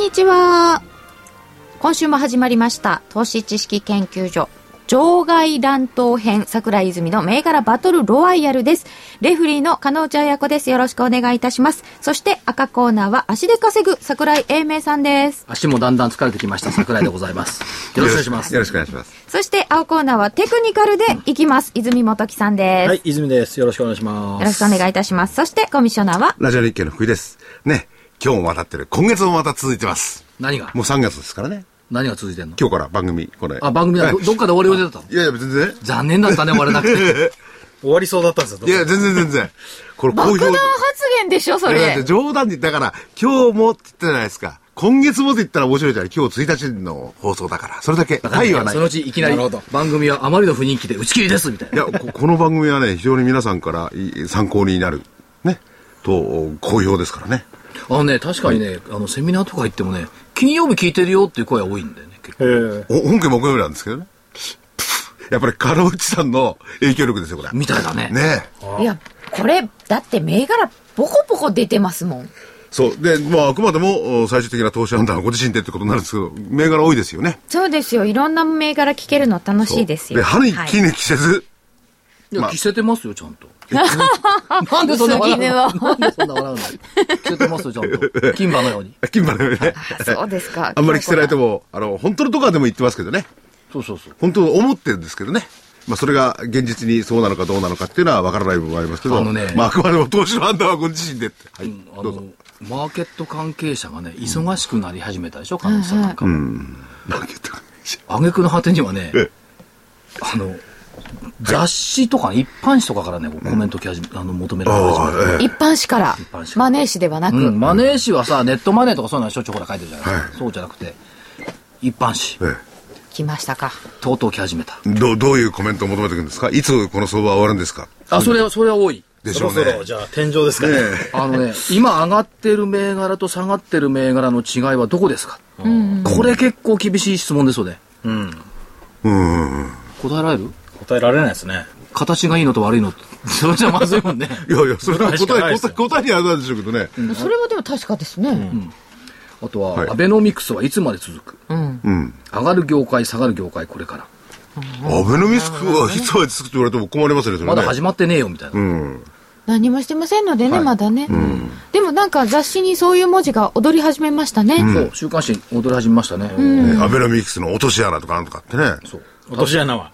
にちは。今週も始まりました、投資知識研究所。場外乱闘編、桜井泉の銘柄バトルロワイヤルです。レフリーの金内彩子です。よろしくお願いいたします。そして赤コーナーは足で稼ぐ桜井英明さんです。足もだんだん疲れてきました桜井でございます よろしくお願いしますよろしくお願いします。そして青コーナーはテクニカルでいきます。泉本木さんです。はい、泉です。よろしくお願いします。よろしくお願いいたします。そしてコミッショナーはラジオ日経の福井です。ね、今日もまたってる。今月もまた続いてます。何が？もう3月ですからね。何が続いてんの？今日から番組、これ。あ番組はどはいどっかで終わり予定だったの？いやいや、全然。残念だったね終われなくて 終わりそうだったんですよ。いや、全然全然。これ好評。爆弾発言でしょ、それいやだって。冗談で言ったから、今日もって言ったじゃないですか。今月もって言ったら面白いじゃない？今日1日の放送だから。それだけ。はいはない。そのうちいきなり番組はあまりの不人気で打ち切りですみたいないや、ここの番組はね、非常に皆さんからい参考になる。ね。と、好評ですからね。あのね確かにね、あのセミナーとか行ってもね金曜日聞いてるよっていう声は多いんだよね結構えーお本家木曜日なんですけどね。やっぱり、カロ内さんの影響力ですよ、これ。みたいだねねえ。いや、これ、だって銘柄、ボコボコ出てますもん。そう。で、まあ、あくまでも、お最終的な投資判断はご自身でってことになるんですけど、銘柄多いですよね。そうですよ。いろんな銘柄聞けるの楽しいですよ。で、歯にはい気抜きせず、いや、まあ着せてますよ、ちゃんと。なんでそんな笑うの？なんでそんな笑うの？着せてますよ、ちゃんと。金馬のように。金馬のようにね。あそうですか。あんまり着せられても、あの、本当のとこはでも言ってますけどね。そうそうそう。本当思ってるんですけどね。まあ、それが現実にそうなのかどうなのかっていうのは分からない部分はありますけど、あのねまあ、あくまでも投資の判断はご自身でって。はい。うぞの。、マーケット関係者がね、忙しくなり始めたでしょ、彼女さんなんかも。なんて言ったか挙句の果てにはねええ、あの、雑誌とかね一般紙とかからね、コメント来始め、あの、求められ始め一般紙から一般紙、マネー紙ではなく、うん、マネー紙はさ、ネットマネーとかそういうのはしょっちゅうほら書いてるじゃないですか。はいそうじゃなくて、一般紙、え来ましたか。とうとう来始めた。えどう、どういうコメントを求めていくんですか？いつこの相場は終わるんですか？あ、それは、それは多い。でしょうね。そろそろ、じゃあ、天井ですかね。ねあのね、今上がってる銘柄と下がってる銘柄の違いはどこですか、これ結構厳しい質問ですよね。うん。答えられる？答えられないですね。形がいいのと悪いのと。それじゃまずいもんね。いやいや、それは答え、答え、答えにはあるんでしょうけどね。それはでも確かですね。あとは、はいアベノミクスはいつまで続く？うん。うん。上がる業界、下がる業界、これから。アベノミスクはいつまでつくって言われても困りますね、ね。まだ始まってねえよ、みたいな。うん。何もしてませんのでね、はいまだね、でもなんか雑誌にそういう文字が踊り始めましたね。そう、週刊誌踊り始めましたね。ねアベノミクスの落とし穴とかなんとかってね。そう。落とし穴は。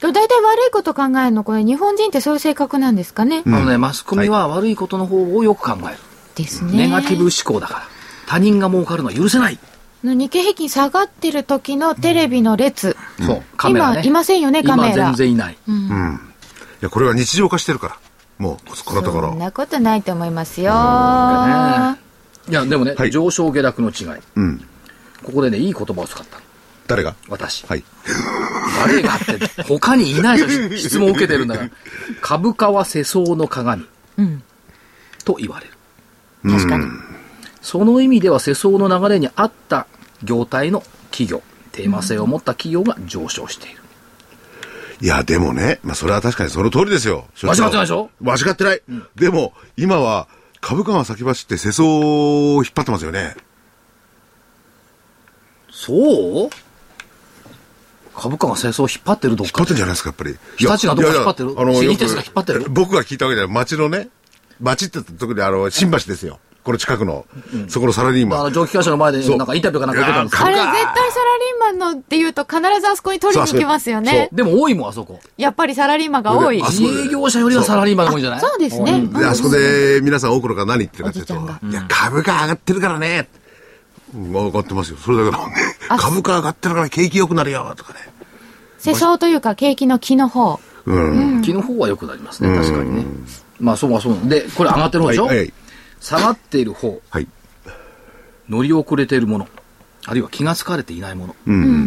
大体悪いこと考えるの、これ日本人ってそういう性格なんですかね。あのね、マスコミは悪いことの方をよく考える。ですね。ネガティブ思考だから。他人が儲かるのは許せない。の日経平均下がってる時のテレビの列。そう、カメラね。今いませんよねカメラ今全然いない。いや、これは日常化してるから。もう、このところ。そんなことないと思いますよ。いや、でもね、はい上昇下落の違い。うん。ここでね、いい言葉を使った。誰が？私。はい。誰がって、他にいないでしょ質問を受けてるんだから。株価は世相の鏡。と言われる。確かに。その意味では世相の流れに合った業態の企業、テーマ性を持った企業が上昇している。いや、でもね、まあ、それは確かにその通りですよ。間違ってないでしょ？間違ってない。でも、今は、株価が先走って世相を引っ張ってますよね。そう？株価が世相を引っ張ってるどっか引っ張ってんじゃないですか、やっぱり。日立がどこいやいや引っ張ってる？あの、新よく鉄が引っ張ってる？僕が聞いたわけでは、町のね、町って特にあの、新橋ですよ。この近くの、そこのサラリーマン。あの蒸気機関車の前でそうなんかインタビューかなんか受けたんですあれ絶対サラリーマンのって言うと必ずあそこに取りに行きますよね。でも多いもん、あそこ。やっぱりサラリーマンが多い。営業者よりはサラリーマンが多いんじゃない？そうですね。で、あそこで皆さん多くの方何言ってるかっていうといや、株価上がってるからね。うん上がってますよ。それだけだもんね。株価上がってるから景気良くなるよ、とかね。世相というか景気の気の方。うん。木の方は良くなりますね、確かにね。まあそうはそうなんで、これ上がってる方でしょ？はい。はい下がっている方、はい。乗り遅れているもの、あるいは気がつかれていないもの、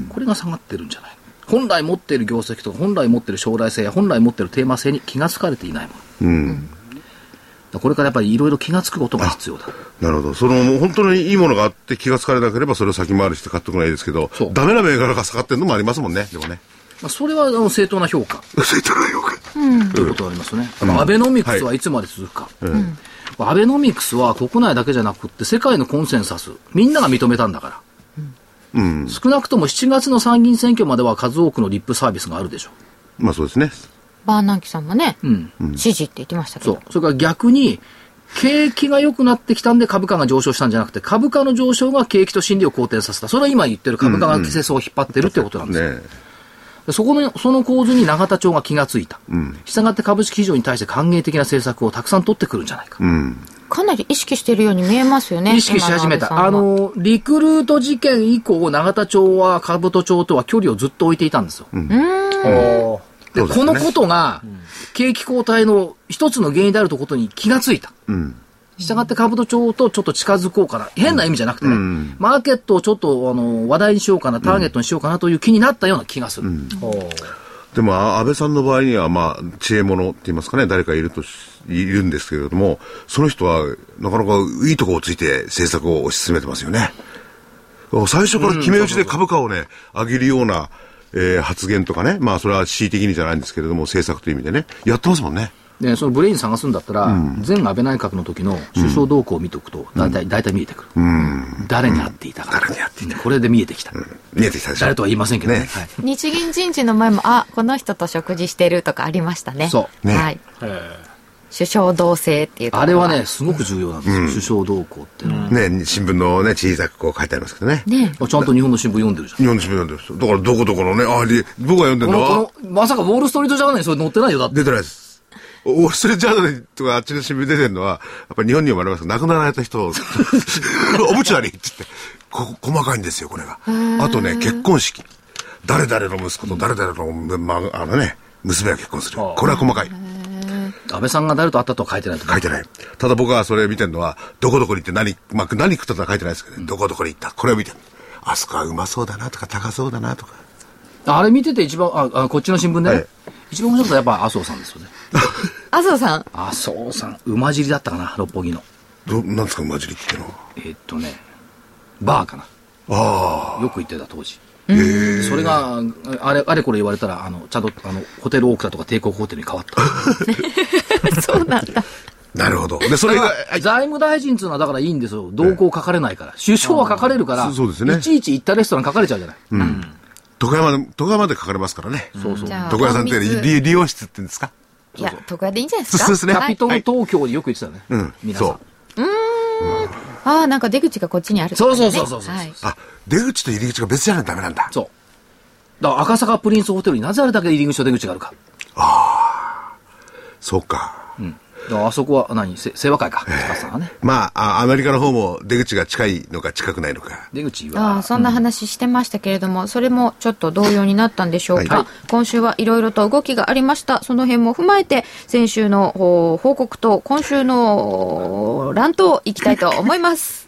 これが下がってるんじゃない？本来持っている業績とか、本来持っている将来性や本来持っているテーマ性に気がつかれていないもの。うん。これからやっぱりいろいろ気がつくことが必要だ。なるほど。その、もう本当にいいものがあって気がつかれなければそれを先回りして買っておくのはいいですけどダメな銘柄が下がってるのもありますもんね。でもね。まあ、それはあの正当な評価そういったらよく。ということがありますね。だからアベノミクスはいつまで続くか。アベノミクスは国内だけじゃなくって世界のコンセンサス、みんなが認めたんだから。うん。少なくとも7月の参議院選挙までは数多くのリップサービスがあるでしょまあそうですね。バーナンキさんもね、う。うん。支持って言ってましたけどそう。。それから逆に、景気が良くなってきたんで株価が上昇したんじゃなくて、株価の上昇が景気と心理を好転させた。それは今言ってる株価が世相を引っ張ってるってことなんですよ。ねでそこの、その構図に永田町が気がついた。したがって株式市場に対して歓迎的な政策をたくさん取ってくるんじゃないか。うん。かなり意識してるように見えますよね。意識し始めた。あ今のリクルート事件以降、永田町は兜町とは距離をずっと置いていたんですよ。うでこのことが、景気後退の一つの原因であるということに気がついた。うん。したがって兜町とちょっと近づこうかな。変な意味じゃなくてね、うんマーケットをちょっとあの話題にしようかな、ターゲットにしようかなという気になったような気がする。でも、あ安倍さんの場合には、まあ、知恵者って言いますかね、誰かいるとし、いるんですけれども、その人は、なかなかいいとこをついて政策を推し進めてますよね。最初から決め打ちで株価をね、上げるような、えー発言とかね、まあ、それは恣意的にじゃないんですけれども、政策という意味でね、やってますもんね。で、そのブレイン探すんだったら、前安倍内閣の時の首相動向を見ておくと、大体、大体見えてくる。誰に会っていたか。誰に会っていたこれで見えてきた。見えてきたでしょ。誰とは言いませんけどね。ねはい日銀人事の前も、あ、この人と食事してるとかありましたね。。そうねはい。首相同棲っていうあれはね、すごく重要なんですよ。首相動向っていうのは。ね、新聞のね、小さくこう書いてありますけどね。ねちゃんと日本の新聞読んでるじゃん。日本の新聞読んでる人。だから、どこどこのね、あり僕が読んでるこの、のはまさかウォールストリートジャーナルにそれ載ってないよ、だって。出てないです。オールストリートジャーナルとかあっちの新聞出てるのは、やっぱり日本にもありますけど、亡くなられた人を、オブチュアリーって言って、こ細かいんですよ、これが。あとね、結婚式。誰々の息子と誰々の、まあ、あのね、娘が結婚する。これは細かい。安倍さんが誰と会ったとは書いてない書いてない。ただ僕はそれ見てるのは、どこどこに行って何、まあ、何食ったとは書いてないですけどね、どこどこに行った。これを見てる。あそこはうまそうだなとか、高そうだなとか。あれ見てて一番、あ、あこっちの新聞ね。はい一番面白かったのはやっぱ麻生さんですよね。麻生さん？麻生さん、馬尻だったかな、六本木の。ど、なんですか、馬尻ってのは。えーっとね、バーかな。あよく行ってた当時。それが、あれ、あれこれ言われたら、あの、ちゃんと、あの、ホテルオークタとか帝国ホテルに変わった。そうなんだ。なるほど。で、それが、財務大臣っていうのはだからいいんですよ。動向書かれないから。首相は書かれるから、そうですねいちいち行ったレストラン書かれちゃうじゃない。床山で、床山で書かれますからね。そうそうじ。ゃあ床屋さんって利利用室って言うんですか？いや、床屋でいいんじゃないですか？そうですねキャピトはいル東京によく言ってたよね。うん皆さん。そうああ、なんか出口がこっちにあるね、そうそうそうそうそうはいあ、出口と入り口が別じゃないとダメなんだ。そう。だから赤坂プリンスホテルになぜあれだけ入り口と出口があるか。そうか。だからあそこは何？せ清和会か。ね。まああ、アメリカの方も出口が近いのか近くないのか。出口ああは、そんな話してましたけれども、それもちょっと同様になったんでしょうか、はい。今週はいろいろと動きがありました。その辺も踏まえて先週のほ報告と今週の乱闘いきたいと思います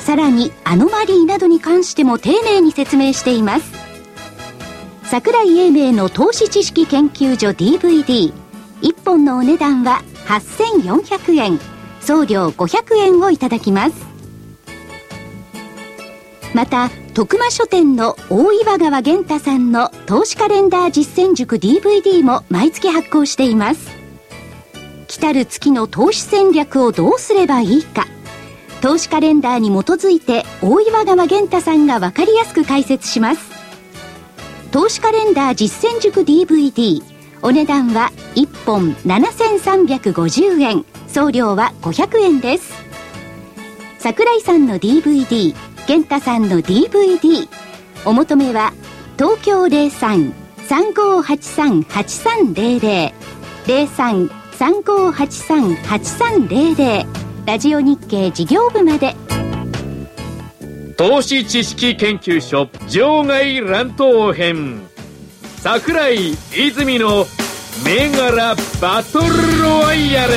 さらにアノマリーなどに関しても丁寧に説明しています。桜井英明の投資知識研究所 DVD1 本のお値段は8400円。送料500円をいただきます。また徳間書店の大岩川源太さんの投資カレンダー実践塾 DVD も毎月発行しています。来る月の投資戦略をどうすればいいか。投資カレンダーに基づいて大岩川源太さんが分かりやすく解説します。投資カレンダー実践塾 DVD お値段は1本7350円。送料は500円です。桜井さんの DVD 健太さんの DVD お求めは東京03-3583-8300 03-3583-8300ラジオ日経事業部まで。投資知識研究所場外乱闘編。桜井泉の銘柄バトルロワイヤル。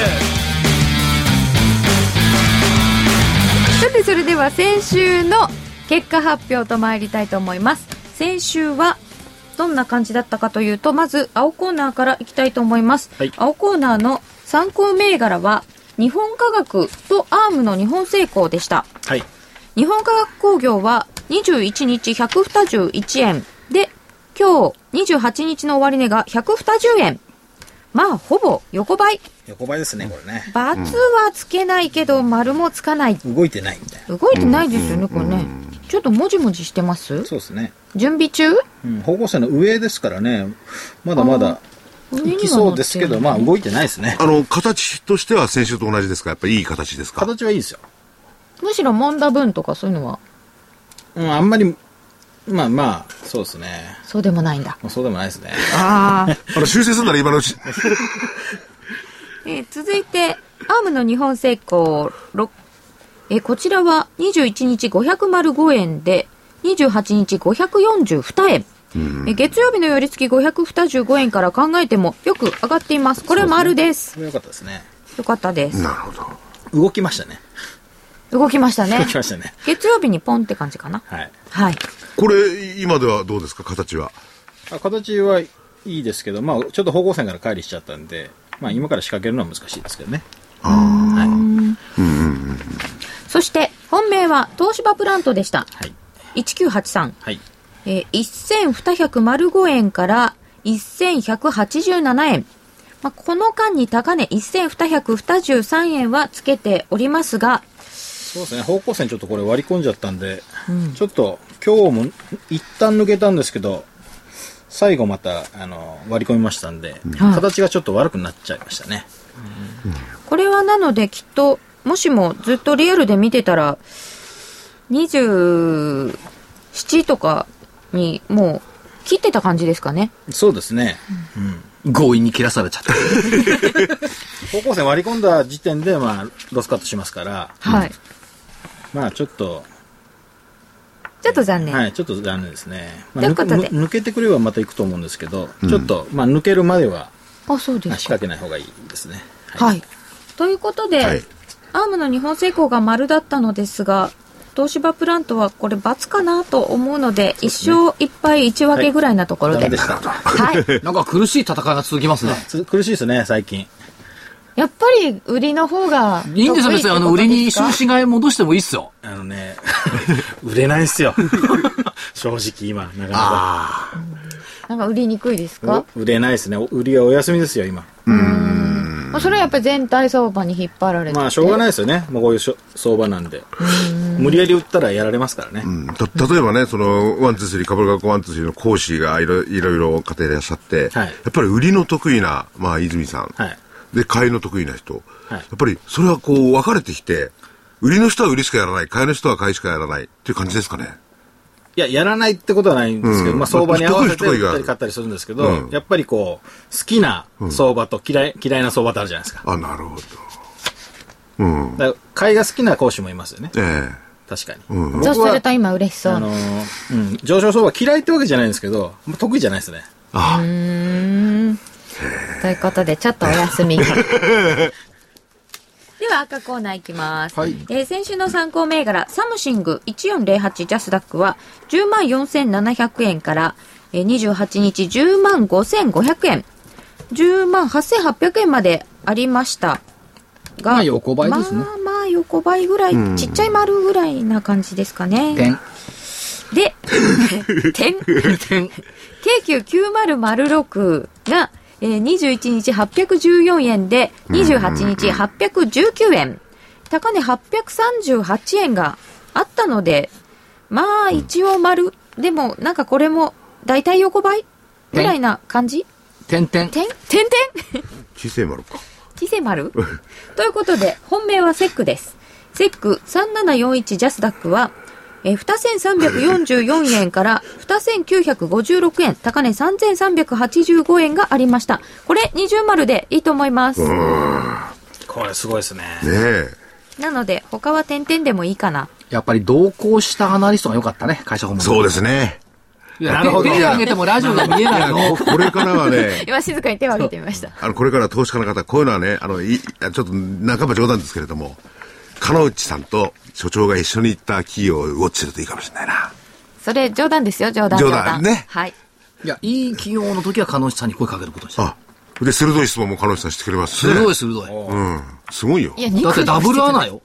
さてそれでは先週の結果発表と参りたいと思います。先週はどんな感じだったかというとまず青コーナーからいきたいと思います、はい。青コーナーの参考銘柄は日本科学とアームの日本製鋼でした。はい。日本科学工業は21日121円。で今日28日の終値が120円。まあほぼ横ばい。横ばいですね、これね。×はつけないけど丸もつかない。動いてないみたいな。動いてないですよね、これね。ちょっともじもじしてます？そうですね。準備中？うん、方向性の上ですからね、まだまだいきそうですけど、まあ動いてないですね。あの、形としては先週と同じですか？やっぱりいい形ですか？形はいいですよ。むしろ揉んだ分とかそういうのは、うん、あんまり、まあまあ、そうですね。そうでもないんだ。まあそうでもないですね。ああ。あの、修正するなら今のうち。えー続いて、アームの日本製鋼、ろえーこちらは21日505円で、28日542円。えー月曜日の寄り付き525円から考えてもよく上がっています。これ丸です。これ良かったですね。よかったです。なるほど。動きましたね。動きましたね動。きましたね。月曜日にポンって感じかな。はい。はい。これ、今ではどうですか？形は。あ形はいいですけど、まあちょっと方向線から乖離しちゃったんで、まあ今から仕掛けるのは難しいですけどね。そして、本命は東芝プラントでした。はい。1983。はい。えー、1205円から1187円。まあ、この間に高値1223円はつけておりますが、そうですね、方向線ちょっとこれ割り込んじゃったんで、ちょっと今日も一旦抜けたんですけど、最後またあの割り込みましたんで、はい。形がちょっと悪くなっちゃいましたね。これはなのできっと、もしもずっとリアルで見てたら、27とかにもう切ってた感じですかね。そうですね。強引に切らされちゃった。方向線割り込んだ時点で、まあ、ロスカットしますから、はい。まあちょっと、ちょっと残念。はい、ちょっと残念ですね。まあ、ということで抜けてくればまた行くと思うんですけど、ちょっと、まあ抜けるまでは、あ、そうまあですか。仕掛けない方がいいですね。はい。ということで、はいアームの日本製鋼が丸だったのですが、東芝プラントはこれ×かなと思うので、一勝一敗一分けぐらいなところで。ダメでした。はい。なんか苦しい戦いが続きますね。つ 苦しいですね、最近。やっぱり売りの方が得いいんですよ、別に。あの、売りに収支買い戻してもいいっすよ。あのね、売れないですよ。正直今、なかなか。なんか売りにくいですか？売れないですね。売りはお休みですよ、今。まあそれはやっぱり全体相場に引っ張られてて。まあ、しょうがないですよね。もうこういうしょ相場なんで。無理やり売ったらやられますからね。うんた例えばね、その、 one、two、three、株学 one、two、three の講師がいろいろいろ方いらっしゃって、はいやっぱり売りの得意な、まあ、泉さん、はい。で、買いの得意な人、はいやっぱりそれはこう分かれてきて、売りの人は売りしかやらない、買いの人は買いしかやらないっていう感じですかね。いや、やらないってことはないんですけど、うんまあ、相場に合わせて売ったり買ったりするんですけど、うんやっぱりこう、好きな相場と嫌い、嫌いな相場ってあるじゃないですか。あ、なるほど。うん。だから買いが好きな講師もいますよね。え確かに。うんそうすると今嬉しそう。あのーうん、上昇相場嫌いってわけじゃないんですけど、得意じゃないですね。えあ、うーん ということで、ちょっとお休み。では赤コーナーいきます。はいえー先週の参考銘柄、サムシング1408ジャスダックは10万4700円から、えー28日10万5500円。10万8800円までありましたが。まあ横ばいですねまあまあ横ばいぐらい、ちっちゃい丸ぐらいな感じですかね。点。で、点。点。京急9006が、えー、21日814円で、28日819円。高値838円があったので、まあ一応丸。でもなんかこれも大体横ばい？ぐらいな感じ？点々。点？点々？小さい丸か。小さい丸？ということで、本命はセックです。セック3741ジャスダックは、えー、2344円から2956円、高値3385円がありました。これ20丸でいいと思います。これすごいですね。ねえ。なので、他は点々でもいいかな。やっぱり同行したアナリストが良かったね、会社訪問。そうですね。いやなるほど手手挙げてもラジオが見えないの。これからはね、今静かに手を挙げてみました。あの、これから投資家の方、こういうのはね、あの、いちょっと半ば冗談ですけれども、金内さんと所長が一緒に行った企業をウォッチするといいかもしれないな。それ冗談ですよ、冗談。冗談ねはい。いや、いい企業の時は鹿内さんに声かけることにした。あ、で、鋭い質問も金内さんしてくれますしね。鋭い鋭い。うん。すごいよい。や、だってダブルアナよ。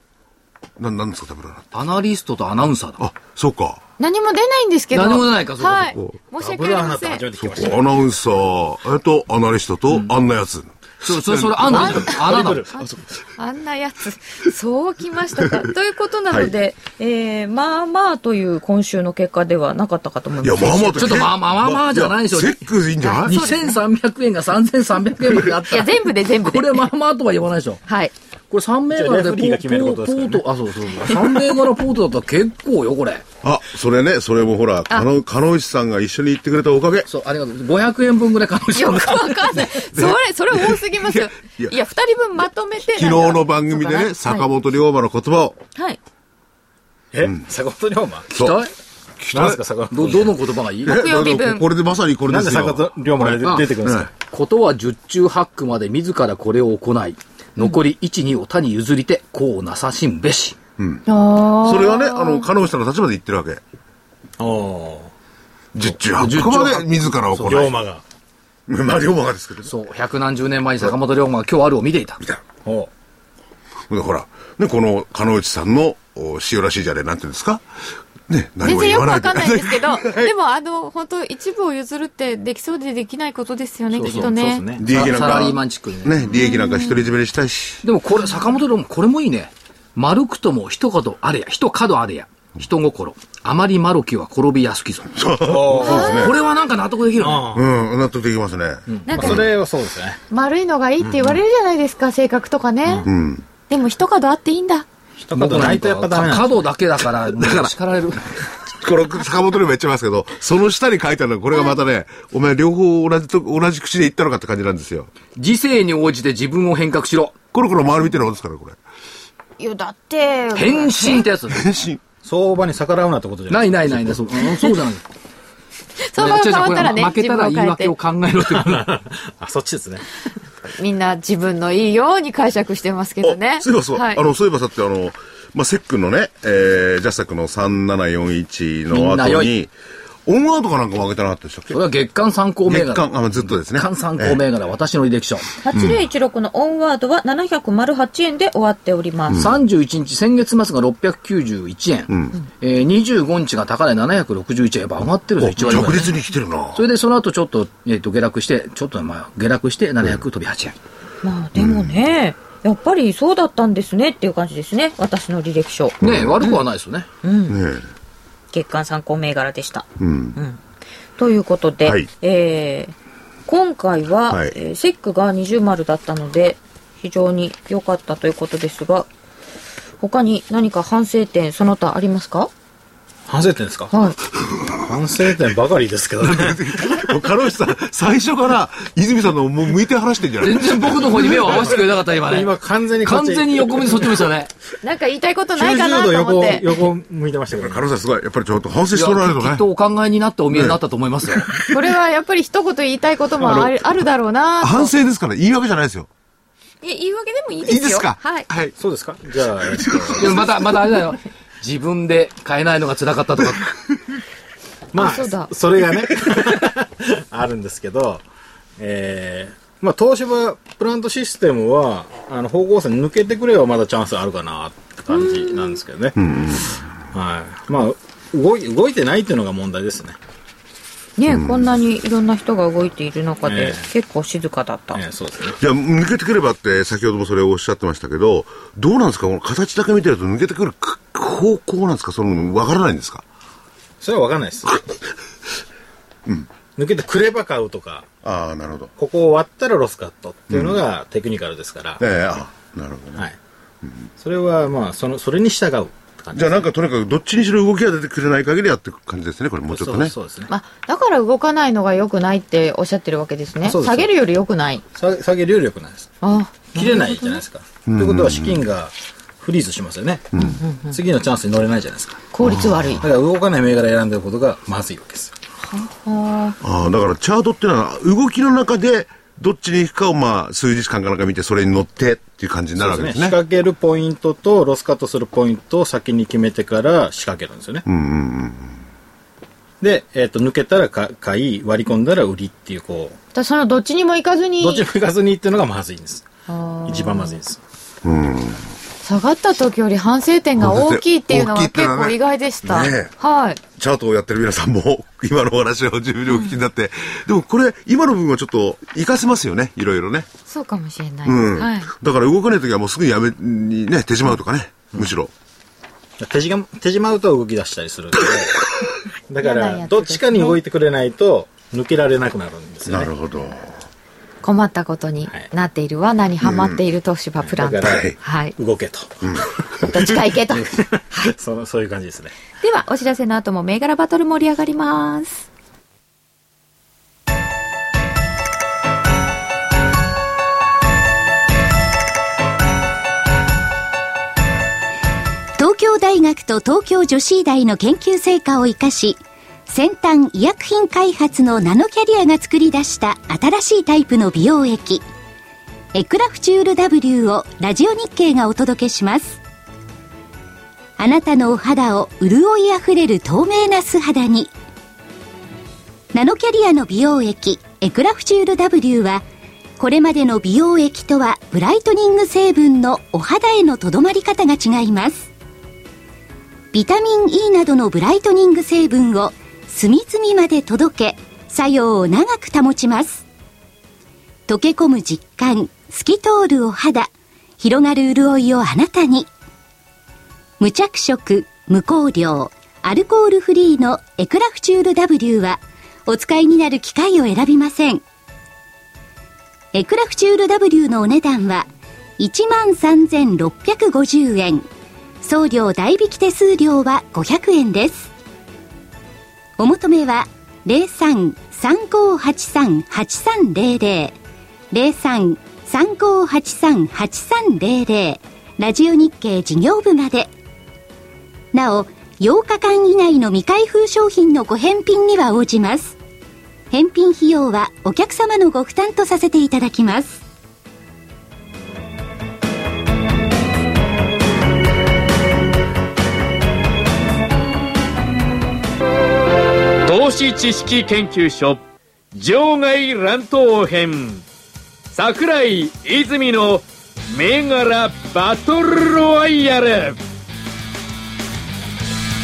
な、なんですか、ダブルアナって。アナリストとアナウンサーだ。あ、そうか。何も出ないんですけど。何も出ないかそうかはい。申し訳ありませんナって初。めて聞きましそうか。た。アナウンサー、えっと、アナリストと、あんなやつ。そう、それ、それ、アナ、アナだ。あんなやつ、そうきましたか。ということなので、えー、まあまあという今週の結果ではなかったかと思いいや、ます。まあまあちょっとまあまあまあまあじゃないでしょセックいいんじゃない？2300円が3300円まであったいや、全部で全部で。これまあまあとは言わないでしょ。はい。これ3銘柄でじゃあレフリーが決めることですからねポート、あ、そうそう。3銘柄ポートだったら結構よ、これ。あ、それね、それもほら、かの、かのうちさんが一緒に行ってくれたおかげ。そう、ありがとう。500円分ぐらい可能性よくわかんない。それ、それ多すぎますよ。いやいや、二人分まとめて。昨日の番組でね、坂本龍馬の言葉を。はい。え？坂本龍馬？期待何ですか坂本ど、どの言葉がいい？木曜日分これでまさにこれですよ。なんで坂本龍馬が出てくるんですか？ことは十中八九まで自らこれを行い、残り一二を他に譲りて、こうなさしんべし。あそれはね、あの、さんの立場で言ってるわけ。おー十中八九まで自ら行い。龍馬が。まあ、龍馬がですけど。そう、百何十年前に坂本龍馬が今日あるを見ていた。見た。おでほら、ね、この、かのうちさんの、お塩らしいじゃね、なんていうんですか？ね、何全も然よくわかんないんですけど、でもあの、本当一部を譲るってできそうでできないことですよね、きっとそうですね。ね。利益なんか、サラリーマンチックにね。ね、利益なんか独り占めにしたいし。でもこれ、坂本龍馬、これもいいね。丸くとも一角あれや、一角あれや。人心。あまりマロキは転びやすきぞ。おーこれはなんか納得できるうん、納得できますね。なんかあそれはそうですね。丸いのがいいって言われるじゃないですか、性格とかね。うん。でも一角あっていいんだ。一言ないとやっぱダメ角だけだから、だから叱られる。この坂本龍馬言っちゃいますけど、その下に書いてあるのが、これがまたね、お前両方同じと、同じ口で言ったのかって感じなんですよ。時世に応じて自分を変革しろ。コロコロ回るみたいなことですから、これ。いや、だって。変身ってやつ。変身。相場に逆らうなってことじゃなないいないないない、そううんそうじゃない。相場が変わったらね、負けたら言い訳を考えろってことだ。あ、そっちですね。みんな自分のいいように解釈してますけどね。あそういえばそう、はい。あの、そういえばさって、あの、まあ、セックのね、えー、ジャスタックの3741みんのな良い後に、オンワードかなんかも上げてなかったでしたっけ？それは月間参考銘柄。月間、あ、ずっとですね。月間参考銘柄、私の履歴書。8016のオンワードは708円で終わっております。31日、先月末が691円。えー、25日が高値761円。やっぱ上がってるぞ、1割ぐらい。着実に来てるな。それでその後ちょっと、えっ、と、下落して、ちょっとまあ、下落して700飛び8円。まあでもね、やっぱりそうだったんですねっていう感じですね。私の履歴書。ねえ、悪くはないですよね。ね月間参考銘柄でした。え。うん。ということで、はいえー今回は、はいえーセックが20丸だったので、非常に良かったということですが、他に何か反省点、その他ありますか？反省点ですか？はい。反省点ばかりですけどね。カロシさん、最初から、泉さんのもう向いて話してんじゃない？全然僕の方に目を合わせてくれなかった、今ね。今完全に完全に横目でそっち向いてたね。なんか言いたいことないかな90度横と思って。横向いてましたけどカロシさんすごい。やっぱりちょっと反省しておられるとねきっ。とお考えになってお見えになったと思いますよ。これはやっぱり一言言いたいこともある あるだろうなと反省ですから、言い訳じゃないですよ。いや言い訳でもいいですよ。いいですか？はい。はい。そうですか？じゃあ、また、またあれだよ。自分で買えないのが辛かったとか。まあ、そうだそれがね、あるんですけど、えー、まあ、東芝プラントシステムは、あの、方向線抜けてくればまだチャンスあるかなって感じなんですけどね。はい。まあ、動い、動いてないっていうのが問題ですね。ね、こんなにいろんな人が動いている中で、え結構静かだった。えーそうですね。じゃあ、抜けてくればって、先ほどもそれをおっしゃってましたけど、どうなんですか？この形だけ見てると抜けてくるく方向なんですか？その、わからないんですか？それは分かんないです。抜けてくれば買うとか、ああ、なるほど。ここを割ったらロスカットっていうのがテクニカルですから、ええあなるほどね。はい。それはまあ、その、それに従うって感じじゃあなんかとにかくどっちにしろ動きが出てくれない限りやっていく感じですね、これもうちょっとね。そうそうですね。まあ、だから動かないのが良くないっておっしゃってるわけですね。そうです下げるより良くない。下下げるより良くないです。あ切れないじゃないですか。ということは資金がフリーズしますよね。次のチャンスに乗れないじゃないですか。効率悪いだ。から動かない銘柄選んでることがまずいわけですよ。ああ、だからチャートっていうのは動きの中でどっちに行くかをまあ数日間かなんか見てそれに乗ってっていう感じになるわけですね。仕掛けるポイントとロスカットするポイントを先に決めてから仕掛けるんですよね。で、えっ、と、抜けたらか買い、割り込んだら売りっていう、こう、だそのどっちにも行かずにどっちも行かずにっていうのがまずいんです。一番まずいんです。下がった時より反省点が大きいっていうのは結構意外でした。ねえはい。チャートをやってる皆さんも 今のお話を自分でお聞きになって、でもこれ今の部分はちょっと活かせますよね、いろいろね。そうかもしれない。うん。はい。だから動かないときはもうすぐやめにね、手しまうとかね、むしろ。手じが手じまうと動き出したりするんで、だから、どっちかに動いてくれないと、抜けられなくなるんですよね。なるほど。困ったことになっている罠にはまっている東芝プラント。はい。動けと。どっちか行けと。そのそういう感じですね。では、お知らせの後も銘柄バトル盛り上がります。東京大学と東京女子医大の研究成果を生かし、先端医薬品開発のナノキャリアが作り出した新しいタイプの美容液、エクラフチュール W をラジオ日経がお届けします。あなたのお肌を潤いあふれる透明な素肌に。ナノキャリアの美容液、エクラフチュール W は、これまでの美容液とはブライトニング成分のお肌へのとどまり方が違います。ビタミン E などのブライトニング成分を隅々まで届け、作用を長く保ちます。溶け込む実感、透き通るお肌、広がる潤いをあなたに。無着色、無香料、アルコールフリーのエクラフチュール W は、お使いになる機械を選びません。エクラフチュール W のお値段は、13,650円。送料代引き手数料は500円です。お求めは03-3583-8300 03-3583-8300ラジオ日経事業部まで。なお、8日間以内の未開封商品のご返品には応じます。返品費用はお客様のご負担とさせていただきます。投資知識研究所場外乱闘編桜井泉の銘柄バトルロワイヤル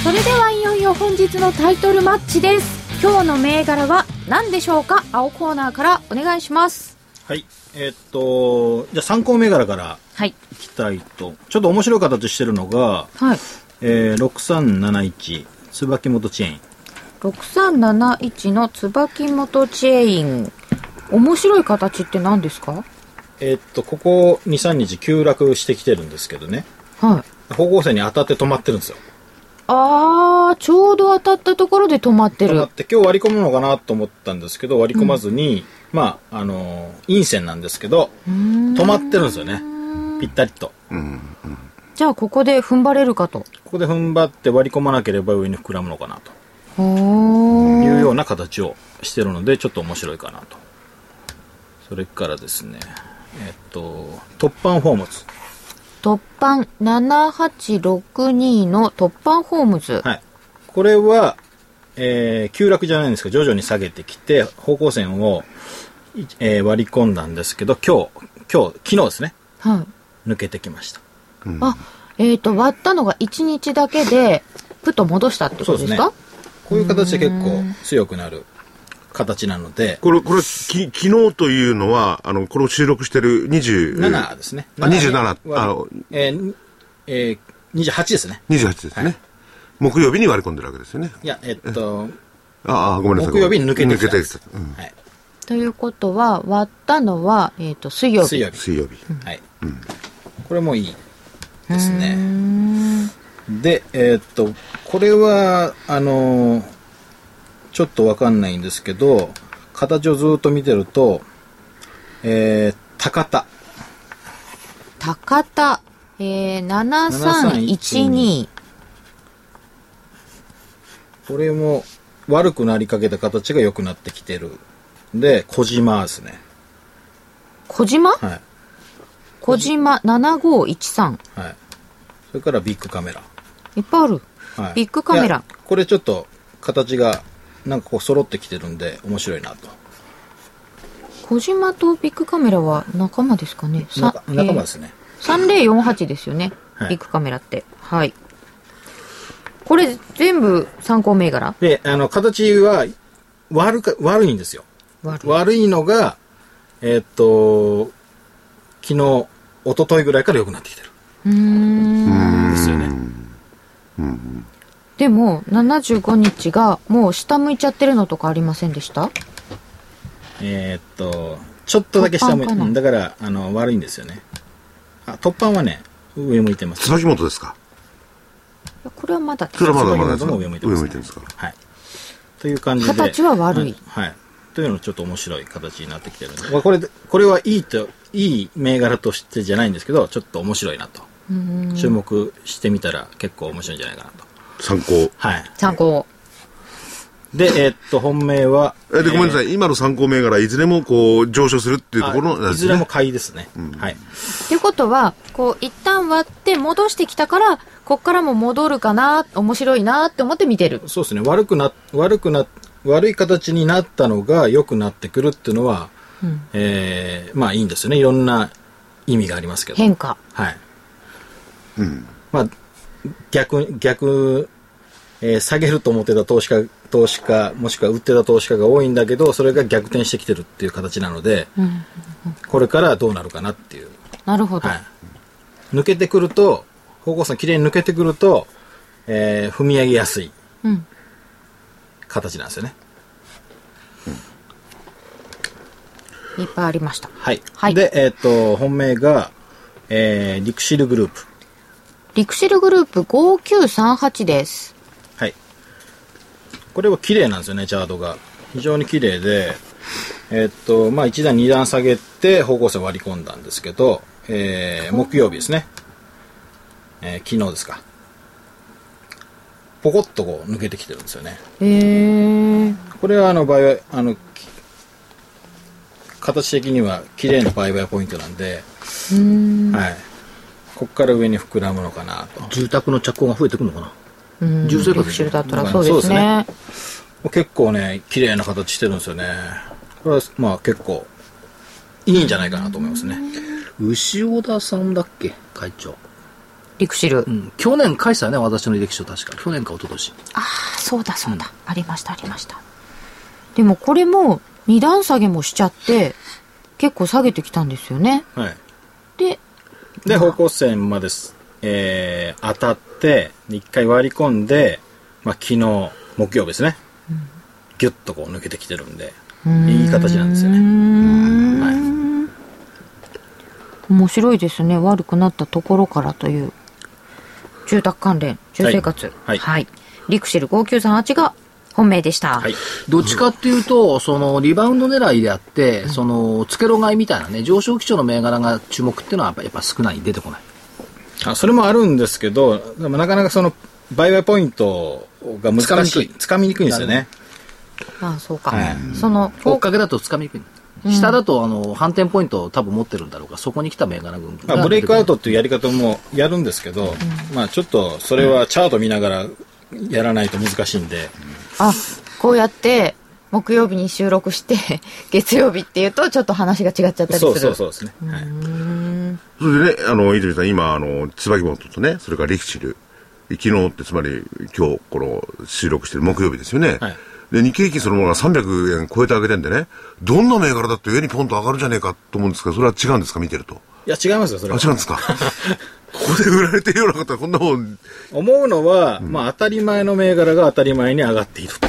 それではいよいよ本日のタイトルマッチです。今日の銘柄は何でしょうか？青コーナーからお願いします。はい。えっと、じゃあ参考銘柄からはい。いきたいと。ちょっと面白い形してるのが、はい。えー、6371、椿本チェーン。6371の椿本チェーン。面白い形って何ですか？えっと、ここ2、3日急落してきてるんですけどね。はい。方向性に当たって止まってるんですよ。あー、ちょうど当たったところで止まってる。止まって、今日割り込むのかなと思ったんですけど、割り込まずに、まあ、あのー、陰線なんですけど、止まってるんですよね。ぴったりと。じゃあここで踏ん張れるかと。ここで踏ん張って割り込まなければ上に膨らむのかなとほいうような形をしてるので、ちょっと面白いかなと。それからですね、えっと、突版フォームズ。突版7862の突版ホームズ。はい。これは、えー急落じゃないんですけど、徐々に下げてきて、方向線を、いえー割り込んだんですけど、今日、今日、昨日ですね、はい。抜けてきました。あ、えっ、と、割ったのが1日だけで、ふと戻したってことですか？こういう形で結構強くなる形なので、これ、これ、き昨日というのは、あの、これを収録してる20、7ですね。あ27割りあのえーえー28ですね。28ですね。木曜日に割り込んでるわけですよね。いや、えっと、ああ、ごめんなさい。木曜日に抜けてきた抜けてきた。うんはい。ということは、割ったのは、えっ、と、水曜日。水曜日。水曜日。はい。これもいいですね。で、えーっと、これは、あのーちょっとわかんないんですけど、形をずっと見てると、えー、高田。高田、えー、7312。これも悪くなりかけた形が良くなってきてる。で、小島ですね。小島？はい。小島7513。はい。それからビッグカメラ。いっぱいある。はい。ビッグカメラこれちょっと形がなんかこう揃ってきてるんで面白いなと。小島とビッグカメラは仲間ですかね？仲仲間ですね。えー3048ですよね？はいビッグカメラって。はい。これ全部参考銘柄？で、あの、形は悪か、悪いんですよ。悪いのが、えーっと、昨日、一昨日ぐらいから良くなってきてる。うーん。ですよね。でも、75日がもう下向いちゃってるのとかありませんでした？えーっと、ちょっとだけ下向い突版かな？うんだから、あの、悪いんですよね。あ、突版はね、上向いてます。椿本ですか？これはまだそれはまだまだ上向いてます、上向いてるんですか？はい。という感じで。形は悪いはい。というのちょっと面白い形になってきてるんで、まあこれで、これはいいと、いい銘柄としてじゃないんですけど、ちょっと面白いなと。注目してみたら結構面白いんじゃないかなと。参考。はい。参考。で、えーっと、本命は、えで、ごめんなさい。今の参考銘柄、いずれもこう、上昇するっていうところなんですね？あいずれも買いですね。はい。っていうことは、こう、一旦割って戻してきたから、こっからも戻るかな、面白いなって思って見てる。そうですね。悪くな、悪くな、悪い形になったのが良くなってくるっていうのは、えーまあいいんですよね。いろんな意味がありますけど。変化。はい。まあ、逆、逆、えー下げると思ってた投資家、投資家、もしくは売ってた投資家が多いんだけど、それが逆転してきてるっていう形なので、これからどうなるかなっていう。なるほど。はい。抜けてくると、方向線きれいに抜けてくると、えー踏み上げやすいうん。形なんですよね。いっぱいありました。はい。はいで、えっ、と、本命が、えーリクシルグループ。リクシルグループ5938です。はい。これは綺麗なんですよね、チャートが。非常に綺麗で、えっと、まあ、1段、2段下げて方向性割り込んだんですけど、えー木曜日ですね。えー昨日ですか。ポコッとこう抜けてきてるんですよね。へー。これはあの、売買、あの、き形的には綺麗な売買ポイントなんで、はい。ここから上に膨らむのかなと。住宅の着工が増えてくるのかな？うん重生活リクシルだったらまあそうですね。結構ね、綺麗な形してるんですよね。これは、まあ結構、いいんじゃないかなと思いますね。牛尾田さんだっけ？会長。リクシル。うん。去年返したよね、私の履歴書確か。去年か一昨年。ああ、そうだそうだ。ありました、ありました。でもこれも二段下げもしちゃって、結構下げてきたんですよね。はい。で、で、方向線まで、えー、当たって、一回割り込んで、まあ昨日、木曜日ですね。ギュッとこう抜けてきてるんで、いい形なんですよね。はい。面白いですね。悪くなったところからという。住宅関連、住生活。はいリクシル5938が本命でした。はい。どっちかっていうと、そのリバウンド狙いであって、そのつけろ買いみたいなね、上昇基調の銘柄が注目っていうのはやっぱやっぱ少ない、出てこない。あそれもあるんですけど、でもなかなかその、売買ポイントが難しい。つかみにくいつかみにくいんですよね。ああ、そうか。はいその、追っかけだとつかみにくい。下だと、あの、反転ポイントを多分持ってるんだろうから、そこに来た銘柄群まあ、ブレイクアウトっていうやり方もやるんですけど、まあちょっとそれはチャート見ながらやらないと難しいんで、あ、こうやって、木曜日に収録して、月曜日っていうと、ちょっと話が違っちゃったりする。そうそうそうですね。はいそれでね、あの、泉さん、今、あの、椿本とね、それからリクシル、昨日ってつまり今日この収録してる木曜日ですよね。はいで、日経平均そのものが300円超えてあげてんでね、どんな銘柄だって上にポンと上がるじゃねえかと思うんですけど、それは違うんですか、見てると？いや違いますよ、それあ、は。違うんですか？ここで売られてるような方はこんなもん、思うのは、まあ当たり前の銘柄が当たり前に上がっていると。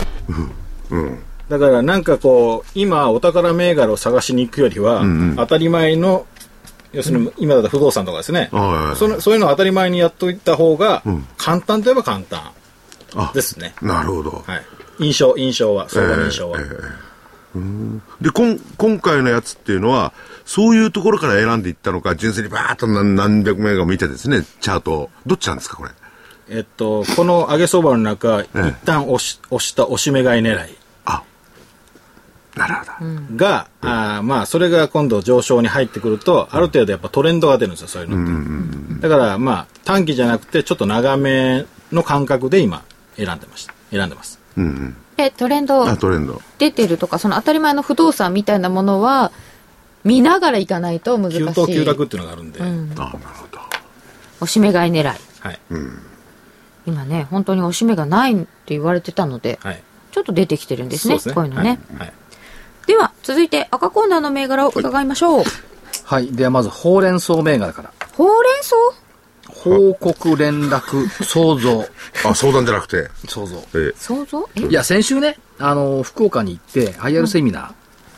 だからなんかこう、今お宝銘柄を探しに行くよりは、当たり前の、要するに今だと不動産とかですね、そのそういうのを当たり前にやっといた方が、簡単といえば簡単。あですね。なるほど。はい。印象、印象は、相場の印象は。ええええで、こん、今回のやつっていうのは、そういうところから選んでいったのか、純粋にバーッと何何百名が見てですね、チャートを。どっちなんですか、これ？えっと、この上げ相場の中、一旦押し、押した押し目買い狙いあ、なるほど。が、あーまあ、それが今度上昇に入ってくると、ある程度やっぱトレンドが出るんですよ、そういうのって。だから、まあ、短期じゃなくて、ちょっと長めの感覚で今、選んでました。選んでます。うんうん。え、トレンドあ、トレンド。出てるとか、その当たり前の不動産みたいなものは、見ながら行かないと難しい。急騰急落っていうのがあるんで、うん。あ、なるほど。おしめ買い狙い。はい。今ね、本当におしめがないって言われてたので、はい。ちょっと出てきてるんですね。そうこういうのね。はい。はいでは、続いて赤コーナーの銘柄を伺いましょう。はい。ではまず、ほうれん草銘柄から。ほうれん草？報告連絡創造。あ、相談じゃなくて。創造。ええ想像え？いや、先週ね、あの、福岡に行って、IR セミナー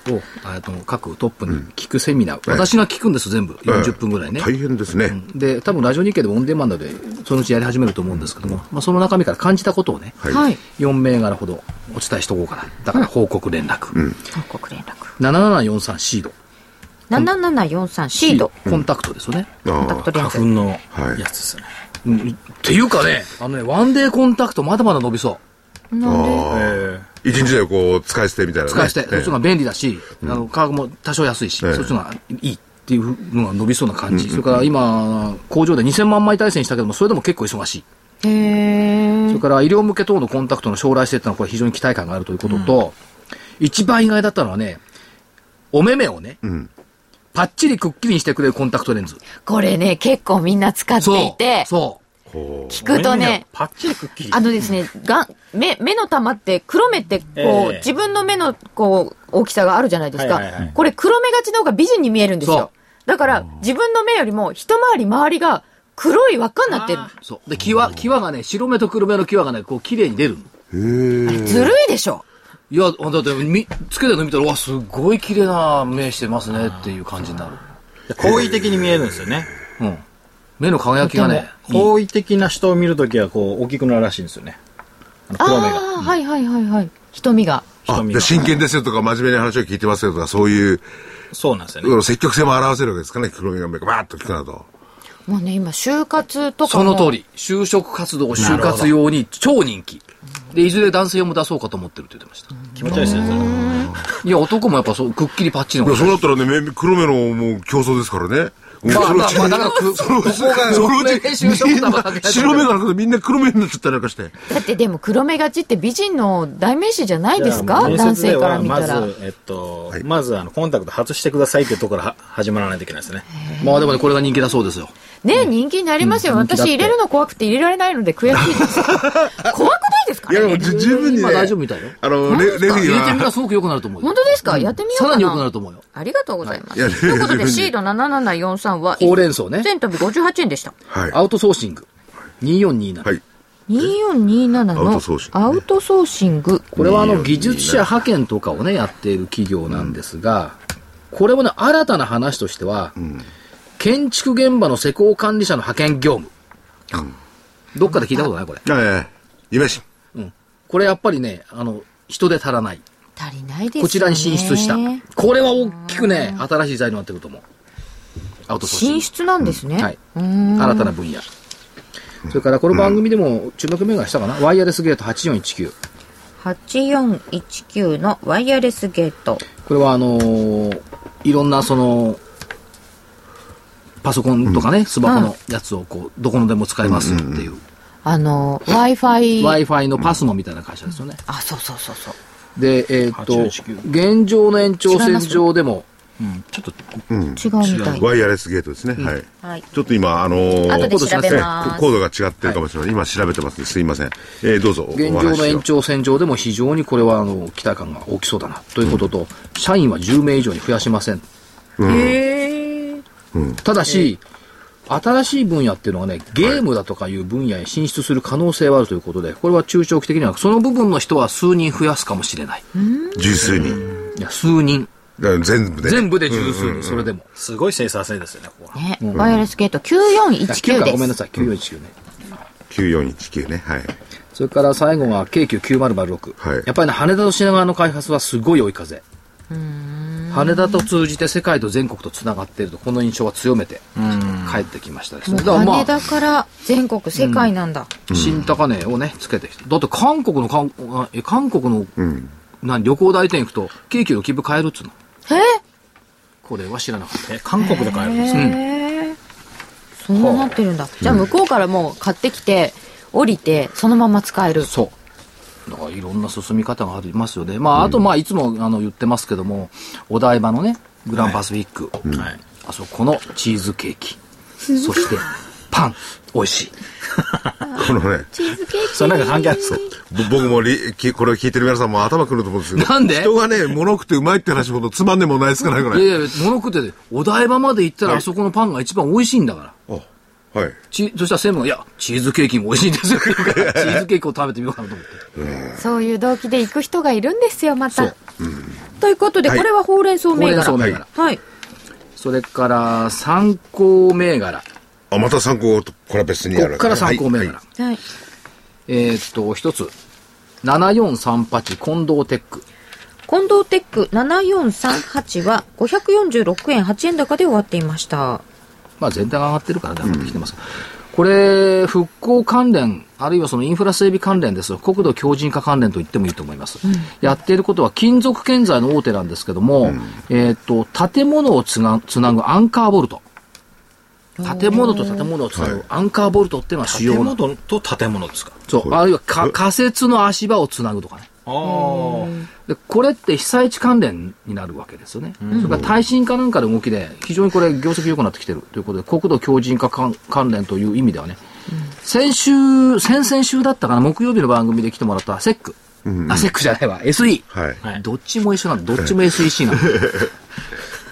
を、あの各トップに聞くセミナー、私が聞くんです、全部。40分ぐらいね。大変ですね。で、多分ラジオ日経でもオンデマンドで、そのうちやり始めると思うんですけども、まあ、その中身から感じたことをね、はい。はい。4銘柄ほどお伝えしとこうかな。だから報告連絡。報告連絡。7743シード。7743シード。コンタクトですよね。あコンタクトレンズ。花粉のはいやつですね。うんっていうかね、あのね、ワンデーコンタクトまだまだ伸びそう。なんで？え一日でこう、使い捨てみたいなね。使い捨て、そっちがえ便利だし、あの価格も多少安いし、ええそっちがいいっていうのが伸びそうな感じ。それから今、工場で2000万枚対戦したけども、それでも結構忙しい。へーそれから医療向け等のコンタクトの将来性ってのはこれ非常に期待感があるということと、一番意外だったのはね、お目目をね、んパッチリくっきりにしてくれるコンタクトレンズ。これね、結構みんな使っていて、そう。聞くとね。あのですね、が目、目の玉って、黒目って、こう、ええ自分の目の、こう、大きさがあるじゃないですか。はいはいはいこれ、黒目がちの方が美人に見えるんですよ。だから、自分の目よりも、一回り周りが黒い輪っかになってる。そう。で、際、際がね、白目と黒目の際がね、こう、綺麗に出る。あれずるいでしょ。いや、だって、み、つけてるの見たら、うわ、すごい綺麗な目してますねっていう感じになる。好意的に見えるんですよね。うん。目の輝きがね、好意的な人を見るときは、こう、大きくなるらしいんですよね。あのあ黒目が。あー、はいはいはいはい。瞳が。あ瞳がで真剣ですよとか、真面目な話を聞いてますよとか、そういう、そうなんですよね。積極性も表せるわけですかね、黒目がバーッと大きくなると。もうね、今、就活とかも。その通り。就職活動、就活用に超人気。で、いずれ男性用も出そうかと思ってるって言ってました。気持ち悪いですね、いや、男もやっぱそう、くっきりパッチリのいや、そうなったらね、目黒目のもう競争ですからね。まあそのうちまあまあ、だからそのうち就職みんなだから白目がなくてみんな黒目になっちゃったりなんかして。だってでも黒目がちって美人の代名詞じゃないですか？男性から見たら。まず、えっと、まず、あの、コンタクト外してくださいっていうところからは始まらないといけないですね。まあでもね、これが人気だそうですよ。ね人気になりますよ。私入れるの怖くて入れられないので悔しいです。怖くないですかいや、でもじ十分にね。今大丈夫みたいよ。あの、レレフェリ入れてみたーは。らすごく良くなると思うよ。本当ですか？やってみようかな。さらに良くなると思うよ。ありがとうございます。ということで、シード7743は、ほうれん草ね。全飛び58円でした。はい。アウトソーシング。2427。はい。2427のアウトソーシングアウトソーシング。これはあの技術者派遣とかをね、やっている企業なんですが、これもね、新たな話としては、建築現場の施工管理者の派遣業務。どっかで聞いたことない？これ。ええ、夢し。これやっぱりね、あの、人手足らない。足りないですよね。こちらに進出した。これは大きくね、新しい材料になってくると思う。アウトソーシング進出なんですね。はい。うーん新たな分野。それからこの番組でも注目銘柄したかな、ワイヤレスゲート8419。8419のワイヤレスゲート。これはあのーいろんなその、パソコンとかね、スマホのやつをこう、どこのでも使えますよっていう。あの、Wi-Fi。Wi-Fi のパスモみたいな会社ですよね。あ、そうそうそうそう。で、えーっと、8419現状の延長線上でも、うん、ちょっと、違うみたい。ワイヤレスゲートですね。はい。はい。ちょっと今、あのー後で調べねますコードが違ってるかもしれない。今調べてますね。すいません。えー、どうぞ。現状の延長線上でも非常にこれはあの期待感が大きそうだなということと、社員は10名以上に増やしません。へえ。ただし、新しい分野っていうのはね、ゲームだとかいう分野へ進出する可能性はあるということで、これは中長期的には、その部分の人は数人増やすかもしれない。十数人。いや、数人。全部で。全部で十数人、それでも。すごい生産性ですよね、ここは。ね、ワイヤレスゲートあ9 9419か、です。ごめんなさい、9419ね。9419ね。はい。それから最後が京急9006。はいやっぱりね、羽田と品川の開発はすごい追い風。羽田と通じて世界と全国とつながっていると、この印象は強めて帰ってきましたですね。もうだからまあ羽田から全国、世界なんだ。新高値をね、つけてきて。だって韓国の、韓韓国の、何旅行代理店行くと、京急の切符買えるっつうの？え？これは知らなかった。え、韓国で買えるんですかへえ。そうなってるんだ。じゃあ向こうからもう買ってきて、降りて、そのまま使える。そう。だからいろんな進み方がありますよね。まあ、あと、まあ、いつもあの言ってますけども、お台場のね、グランパスフィック、はい。あそこのチーズケーキ、そして、パン、美味しい。このね、チーズケーキ。それなんか関係あるんですか？ぼ僕もりきこれを聞いてる皆さんも頭くると思うんですけど。なんで？人がね、物食ってうまいって話ほどつまんでもないですからね、これ。いやいや、物食ってて、お台場まで行ったら、あそこのパンが一番美味しいんだから。あはい。ちそしたら専務が、いや、チーズケーキも美味しいんですよ。って言うからチーズケーキを食べてみようかなと思って。そういう動機で行く人がいるんですよ、またそう。ということで、はいこれはほうれん草銘柄。ほうれん草銘柄はい。それから、参考銘柄。あ、また参考と、これは別にあるこっから参考銘柄。はいはい。えーっと、一つ。7438近藤テック。近藤テック7438は546円8円高で終わっていました。まあ全体が上がってるからね、上がってきてます。これ、復興関連、あるいはそのインフラ整備関連ですと、国土強靭化関連と言ってもいいと思います。やっていることは金属建材の大手なんですけども、えーっと、建物をつなつなぐアンカーボルト。建物と建物をつなぐアンカーボルトっていうのは主要建な。物と建物ですか？そう。あるいはか仮設の足場をつなぐとかね。ああ。でこれって被災地関連になるわけですよね。それから耐震化なんかの動きで、非常にこれ、業績良くなってきてるということで、国土強靭化関関連という意味ではね、先週、先々週だったかな、木曜日の番組で来てもらったセック。あ、セックじゃないわ、SE。はい。はいどっちも一緒なんだ。どっちも SEC なんだ。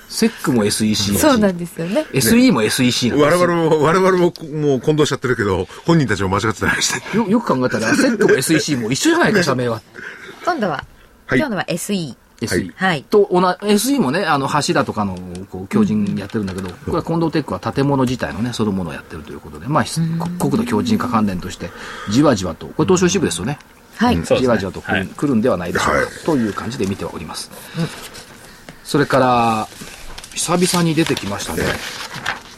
セックも SEC だしそうなんですよね。SE も SEC なんだ我々も、我々ももう混同しちゃってるけど、本人たちも間違ってたりして。よよく考えたら、セックも SEC も一緒じゃないか、社名は。今度は、はい今度は SE。SE。はい。と同じ SE もね、あの柱とかのこう強靭やってるんだけど、これは近藤テックは建物自体のね、そのものをやってるということで、まあ、ひ国土強靭化関連として、じわじわと、これ東証二部ですよね。はい。そうですねじわじわと来る,、はい来るんではないでしょうか、はいという感じで見ております。それから、久々に出てきましたね。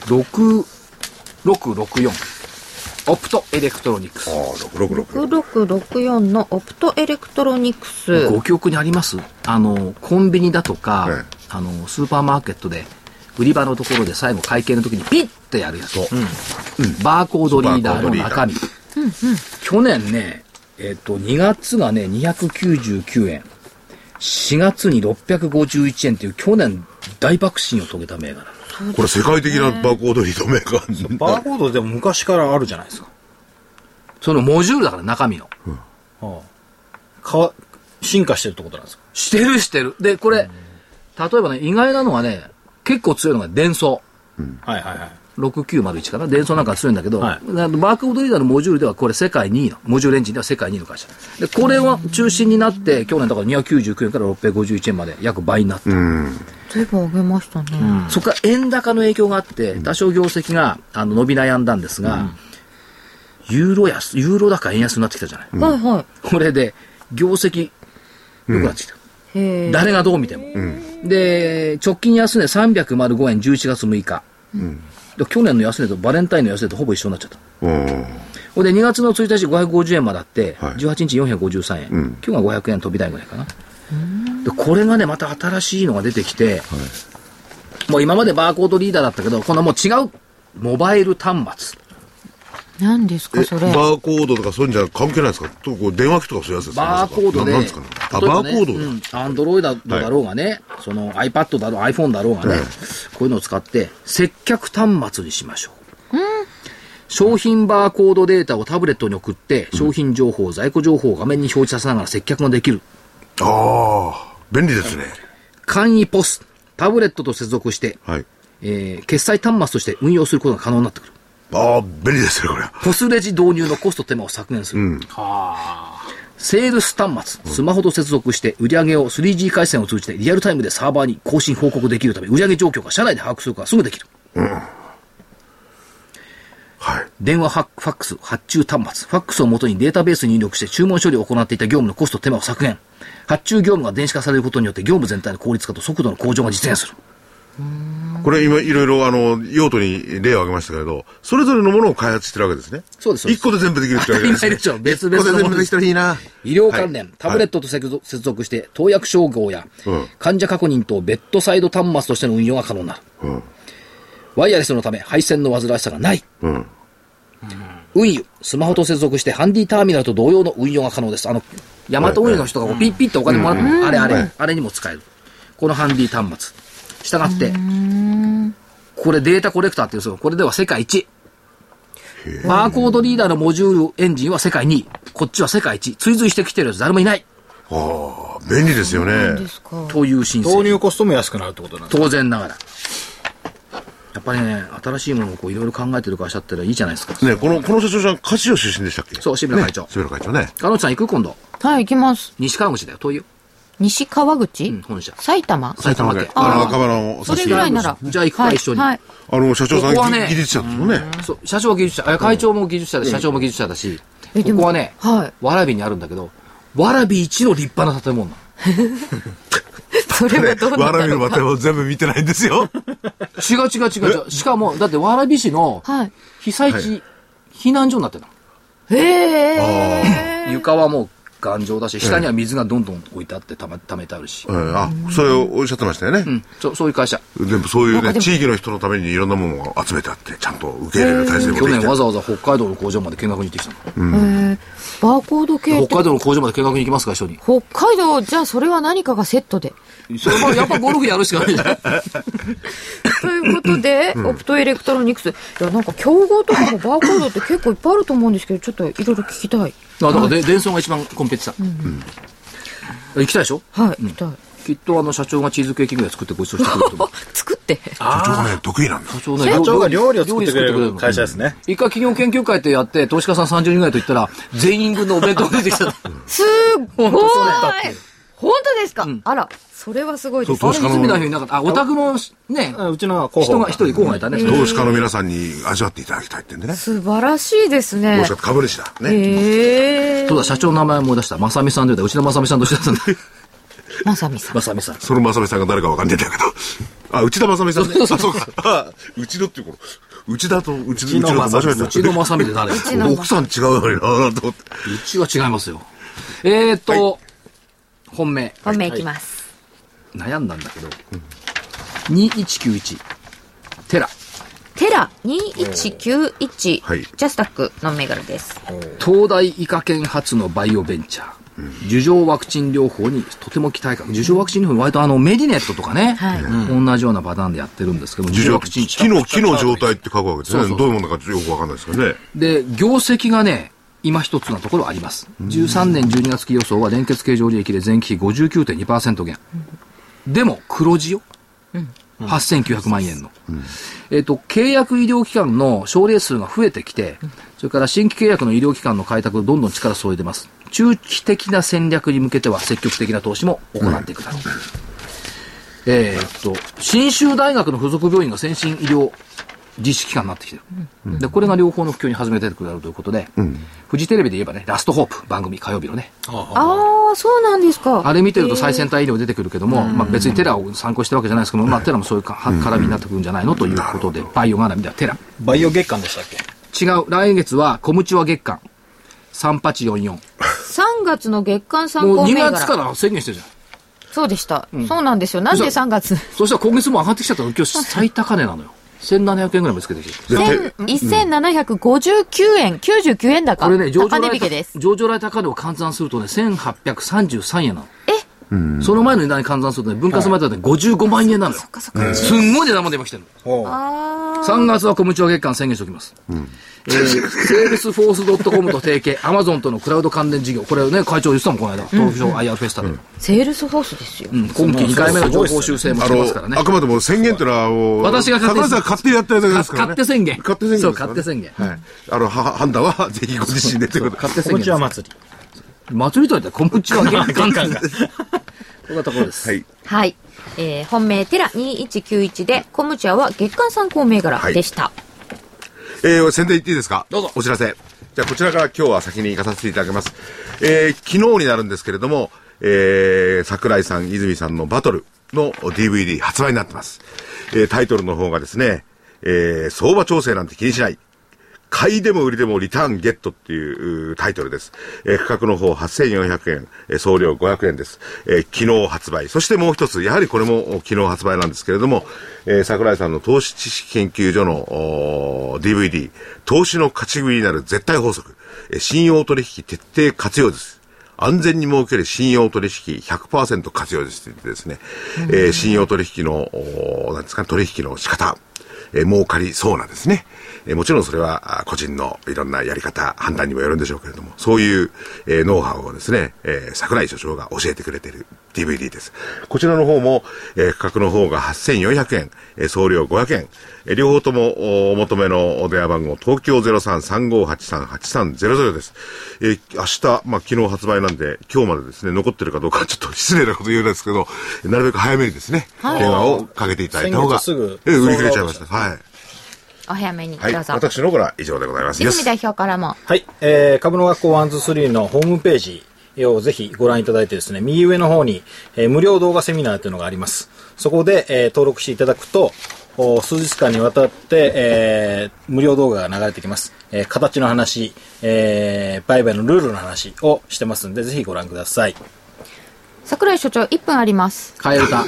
6664。オプトエレクトロニクスあ。あ、666。6664のオプトエレクトロニクス。ご記憶にあります？あの、コンビニだとか、はいあの、スーパーマーケットで、売り場のところで最後会計の時にピッてやるやつ。バーコードリーダーの中身。去年ね、えっ、と、2月がね、299円。4月に651円っていう去年大爆進を遂げた銘柄。これ世界的なバーコードリードメーカー。バーコードでも昔からあるじゃないですか。そのモジュールだから中身の。はあ、かわ進化してるってことなんですか？してるしてる。で、これ、例えばね、意外なのはね、結構強いのが伝送。はいはいはい。6901かな？伝送なんか強いんだけど、はいバーコードリーダーのモジュールではこれ世界2位の、モジュールエンジンでは世界2位の会社。で、これを中心になって、去年だから299円から651円まで約倍になった。随分上げましたね。そこから円高の影響があって、多少業績があの伸び悩んだんですが、ユーロ安、ユーロ高円安になってきたじゃない。はいはこれで、業績良くなってきた。誰がどう見ても。で、直近安値305円11月6日。で去年の安値とバレンタインの安値とほぼ一緒になっちゃった。うん。ほんで、2月の1日550円まであって、はい18日453円、今日が500円飛び台ぐらいかな。で、これがね、また新しいのが出てきて、もう今までバーコードリーダーだったけど、このもう違う、モバイル端末。何ですえか、それ？バーコードとかそういうんじゃ関係ないですか？とこう電話機とかそういうやつですかバーコードで、なですかねあ、例えばバーコードだ。うん、アンドロイドだろうがね、その iPad だろう、iPhone だろうがね、はいこういうのを使って、接客端末にしましょう。商品バーコードデータをタブレットに送って、商品情報、在庫情報を画面に表示させながら接客ができる。ああ、便利ですね。簡易ポス。タブレットと接続して、はい。えー決済端末として運用することが可能になってくる。ああ、便利ですね、これ。ポスレジ導入のコスト手間を削減する。セールス端末、スマホと接続して売上を 3G 回線を通じてリアルタイムでサーバーに更新報告できるため、売上状況が社内で把握することがすぐできる。はい。電話ファファックス発注端末、ファックスをもとにデータベースに入力して注文処理を行っていた業務のコスト手間を削減。発注業務が電子化されることによって業務全体の効率化と速度の向上が実現する。これ今いろいろあの、用途に例を挙げましたけれど、それぞれのものを開発してるわけですね。そうですそうです一個で全部できるってわけですね。でしょ別々のもの全部できたらいいな。医療関連、はいタブレットと接続して、投薬照合や、うん患者確認とベッドサイド端末としての運用が可能になる。ワイヤレスのため、配線の煩わしさがない。うん。運輸、スマホと接続して、ハンディターミナルと同様の運用が可能です。あの、ヤマト運輸の人がこうピッピッとお金もらって、あれあれ、あれにも使える。このハンディ端末。したがって、これデータコレクターっていうんですよ。これでは世界一。バーコードリーダーのモジュールエンジンは世界2位。こっちは世界一。追随してきてるやつ誰もいない。ああ、便利ですよね。ですか。という申請。導入コストも安くなるってことなんですか当然ながら。やっぱりね、新しいものをこういろいろ考えてる会社ってのはいいじゃないですか。ね、この、この社長さん、カシオ出身でしたっけ？そう渋谷会長ね渋谷会長ね。彼女さん行く今度。はい、行きます。西川口だよ。遠いよ。西川口、うん、本社。埼玉？埼玉県。あの、あー若葉のそれぐらいなら。じゃあ行くかはい一緒にはい。あの、社長さん、ここはね技術者ですもんね。そう、社長は技術者、あ会長も技術者だし、社長も技術者だし、ここはね、はいわらびにあるんだけど、わらび一の立派な建物なの。それはどうなんわらびのだろうか。バを全部見てないんですよ。違う違う違う違う。しかも、だってわらび市のはい。被災地、避難所になってるの。へえ。床はもう頑丈だし、下には水がどんどん置いてあってため、溜めてあるし。うんあ、それをおっしゃってましたよね。うん、そうそういう会社。でもそういうね、地域の人のためにいろんなものを集めてあって、ちゃんと受け入れる体制もできて去年わざわざ北海道の工場まで見学に行ってきたの。へえ。バーコード系北海道の工場まで見学に行きますか、一緒に。北海道、じゃあそれは何かがセットで。それはやっぱゴルフやるしかないじゃん。ということで、オプトエレクトロニクス。いや、なんか競合とかもバーコードって結構いっぱいあると思うんですけど、ちょっといろいろ聞きたい。あだからで、電装が一番コンペティター。行きたいでしょ？はい、聞きたい。きっとあの社長がチーズケーキぐらい作ってご馳走してくれると思う。作って。社長がね、得意なんだ。社長ね社長が料理を作ってくれる会社ですね。一回企業研究会ってやって、投資家さん30人ぐらいと言ったら、全員分のお弁当が出てきた。すっごい本当ですか、あら、それはすごいです。そう投資家の。あ、お宅のね、あうちの候補人が一人候補がいたね。投資家の皆さんに味わっていただきたいってんでね。素晴らしいですね投資。家株主だ。ね。そうだ、社長の名前思い出した。まさみさんで言うたら、うちのまさみさんと一緒だったんだ。まさみさん。まさみさん。その正美さんが誰かわかんねえんだけど。あ、内田正美さんね。あ、そうか。あ、内田っていうこの、内田と内田内野内田と間違えた。うちのまさみで誰う奥さん違うのになぁと思って。ちは違いますよ。えーっと、本命。本命いきます。悩んだんだけど、2191、テラ、テラ2191、はいジャスタックの銘柄です。東大医科研発のバイオベンチャー。樹状ワクチン療法にとても期待感。樹状ワクチン療法、割とあの、メディネットとかね、はい同じようなパターンでやってるんですけども、樹樹状状ワクチン木の、木の状態って書くわけですね。そうそうどういうものかよくわかんないですけどね。で、業績がね、今一つなところあります。13年12月期予想は連結経常利益で前期比59.2%減。でも、黒字よ。8900万円の。えっ、と、契約医療機関の症例数が増えてきて、それから新規契約の医療機関の開拓をどんどん力を注いでます。中期的な戦略に向けては積極的な投資も行っていくだろう。えっと、信州大学の附属病院が先進医療実施機関になってきてる。で、これが両方の普及に始めてくれるということで、フジテレビで言えばね、ラストホープ、番組火曜日のね、ああ、そうなんですか。あれ見てると最先端医療出てくるけども、まあ別にテラを参考してるわけじゃないですけども、まあテラもそういうかは絡みになってくるんじゃないのということで、バイオ絡みではテラ。バイオ月間でしたっけ？違う、来月は小ムチは月間。3844。3月の月間参もう2考銘柄。月から宣言してるじゃん。そうでした、そうなんですよ。なんで3月？そしたら今月も上がってきちゃったの今日最高値なのよ。1700円ぐらいもつけてきてる。でて1759円、99円高。これね、上場来高値引けです。上場来高値を換算するとね、1833円なの。え、その前の値段に換算するとね、分割前だとね、55万円なのよ。すんごい値段まで今来てるの。おう3月はコムチュア月間宣言しておきます。えー、セールスフォース .com と提携、アマゾンとのクラウド関連事業。これね、会長言ってたもん、この間。東京 IR フェスタで。セールスフォースですよ。うん今期2回目の上方修正もあしてますからねの、あ。くまでも宣言っていうのは、私が勝手さ勝手にやったやつですからね。勝手宣言勝手宣言ですからね。そう勝手宣言はい。あの、は判断はぜひご自身でということで。こ勝手宣言です。ちは祭り。祭りといったら、コムチュア月間が。こんなところです。はい。はい。えー、本命テラ2191で、コムチュア月間参考銘柄でした。えー、宣伝言っていいですか？どうぞお知らせ。じゃあ、こちらから今日は先に行かさせていただきます。えー、昨日になるんですけれども、えー、桜井さん、泉さんのバトルの DVD 発売になってます。えー、タイトルの方がですね、えー、相場調整なんて気にしない。買いでも売りでもリターンゲットっていううタイトルです。えー価格の方8400円、えー送料500円です。えー昨日発売。そしてもう一つ、やはりこれもお昨日発売なんですけれども、えー桜井さんの投資知識研究所の DVD、投資の勝ち組になる絶対法則、えー信用取引徹底活用です。安全に設ける信用取引100%活用ですと言ってですね、えー信用取引の、なんですか、取引の仕方、えー儲かりそうなですね。えーもちろんそれは個人のいろんなやり方、判断にもよるんでしょうけれども、そういう、えーノウハウをですね、えー桜井所長が教えてくれてる DVD です。こちらの方も、えー価格の方が8400円、えー送料500円、えー両方ともおお求めのお電話番号、東京0335838300です。えー明日、まあ昨日発売なんで、今日までですね、残ってるかどうかちょっと失礼なこと言うんですけど、なるべく早めにですね、電話をかけていただいた方が、すぐえー売り切れちゃいました。はい。お早めにはい。どうぞ。私の方から以上でございます。泉代表からも。はい、えー、株の学校123のホームページをぜひご覧いただいてですね、右上の方に、えー無料動画セミナーというのがあります。そこで、えー登録していただくと、お数日間にわたって、えー無料動画が流れてきます。えー形の話、えー売買のルールの話をしてますんで、ぜひご覧ください。桜井所長、1分あります。替え歌。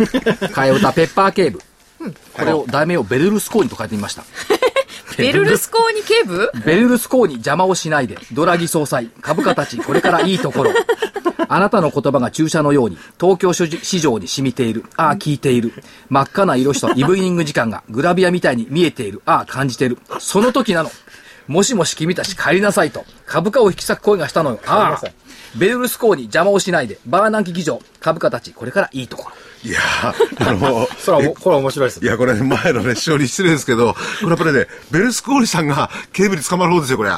替え歌、ペッパー警部。これを、題名をベルルスコーニと書いてみました。ベルルスコーニ警部？ベルルスコーニ邪魔をしないで、ドラギ総裁、株価たち、これからいいところ。あなたの言葉が注射のように、東京市場に染みている。ああ、聞いている。真っ赤な色紙とイブニング時間がグラビアみたいに見えている。ああ、感じている。その時なの。もしもし君たち帰りなさいと、株価を引き裂く声がしたのよ。ああ、ベルルスコーニ邪魔をしないで、バーナンキ議場、株価たち、これからいいところ。いやーあの、それはこれは面白いですい。や、これ前のね、師匠に失礼ですけど、これやっぱりね、ベルスコーニさんが警備に捕まる方ですよ、これ。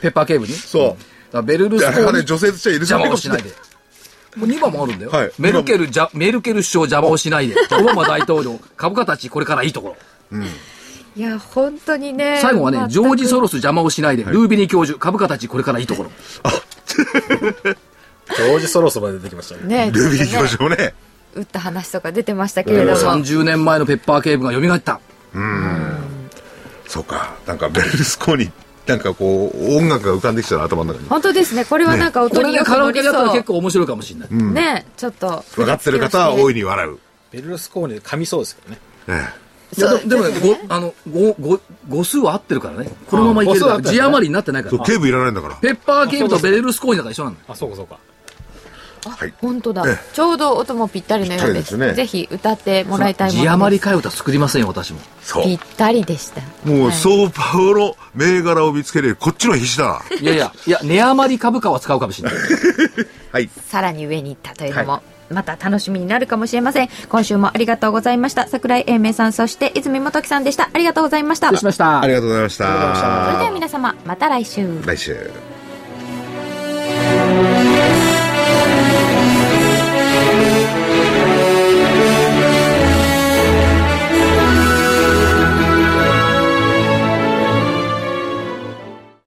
ペッパー警部に？そうだからベルルスコーニあれ、女性としては許さ邪ない魔をしないで。もう2番もあるんだよ。はいメルケルじゃ、メルケル首相邪魔をしないで。オバマ大統領、株価たちこれからいいところ。いや、本当にね。最後はね、ジョージ・ソロス邪魔をしないで。ルービニー教授、株価たちこれからいいところ。ジョージ・ソロスまで出てきましたね。ね、ルビー教授もね、打った話とか出てましたけれども。30年前のペッパー警部が蘇った。そうか、なんかベルスコーニ、なんかこう、音楽が浮かんできたら頭の中に。本当ですね。これはなんかこ音によく乗りそう。でやったら結構面白いかもしれない。ね、ちょっと。分かってる方は大いに笑う。ベルルスコーニで噛みそうですけどね。えいやででもね、ご、あの、ご、ご、語数は合ってるからね。このままいけるから。あ語数合ってるね字余りになってないかえそう、ら。警部いらないんだから。ペッパー警部とベレルスコーニだから一緒なんだよ。あ、そうかそうか。はい。本当だえ。ちょうど音もぴったりのようで。すすねぜひ歌ってもらいたいもの。字余り替え歌作りませんよ、私も。そうぴ。ったりでした。もう、はい相場の銘柄を見つける、こっちの必死だな。いやいや、いや、値余り株価は使うかもしれない。はい。さらに上に行ったというのも、また楽しみになるかもしれません。今週もありがとうございました。桜井英明さん、そして泉元樹さんでした。ありがとうございました。失礼しましたあ。りがとうございました。それでは皆様、また来週。来週。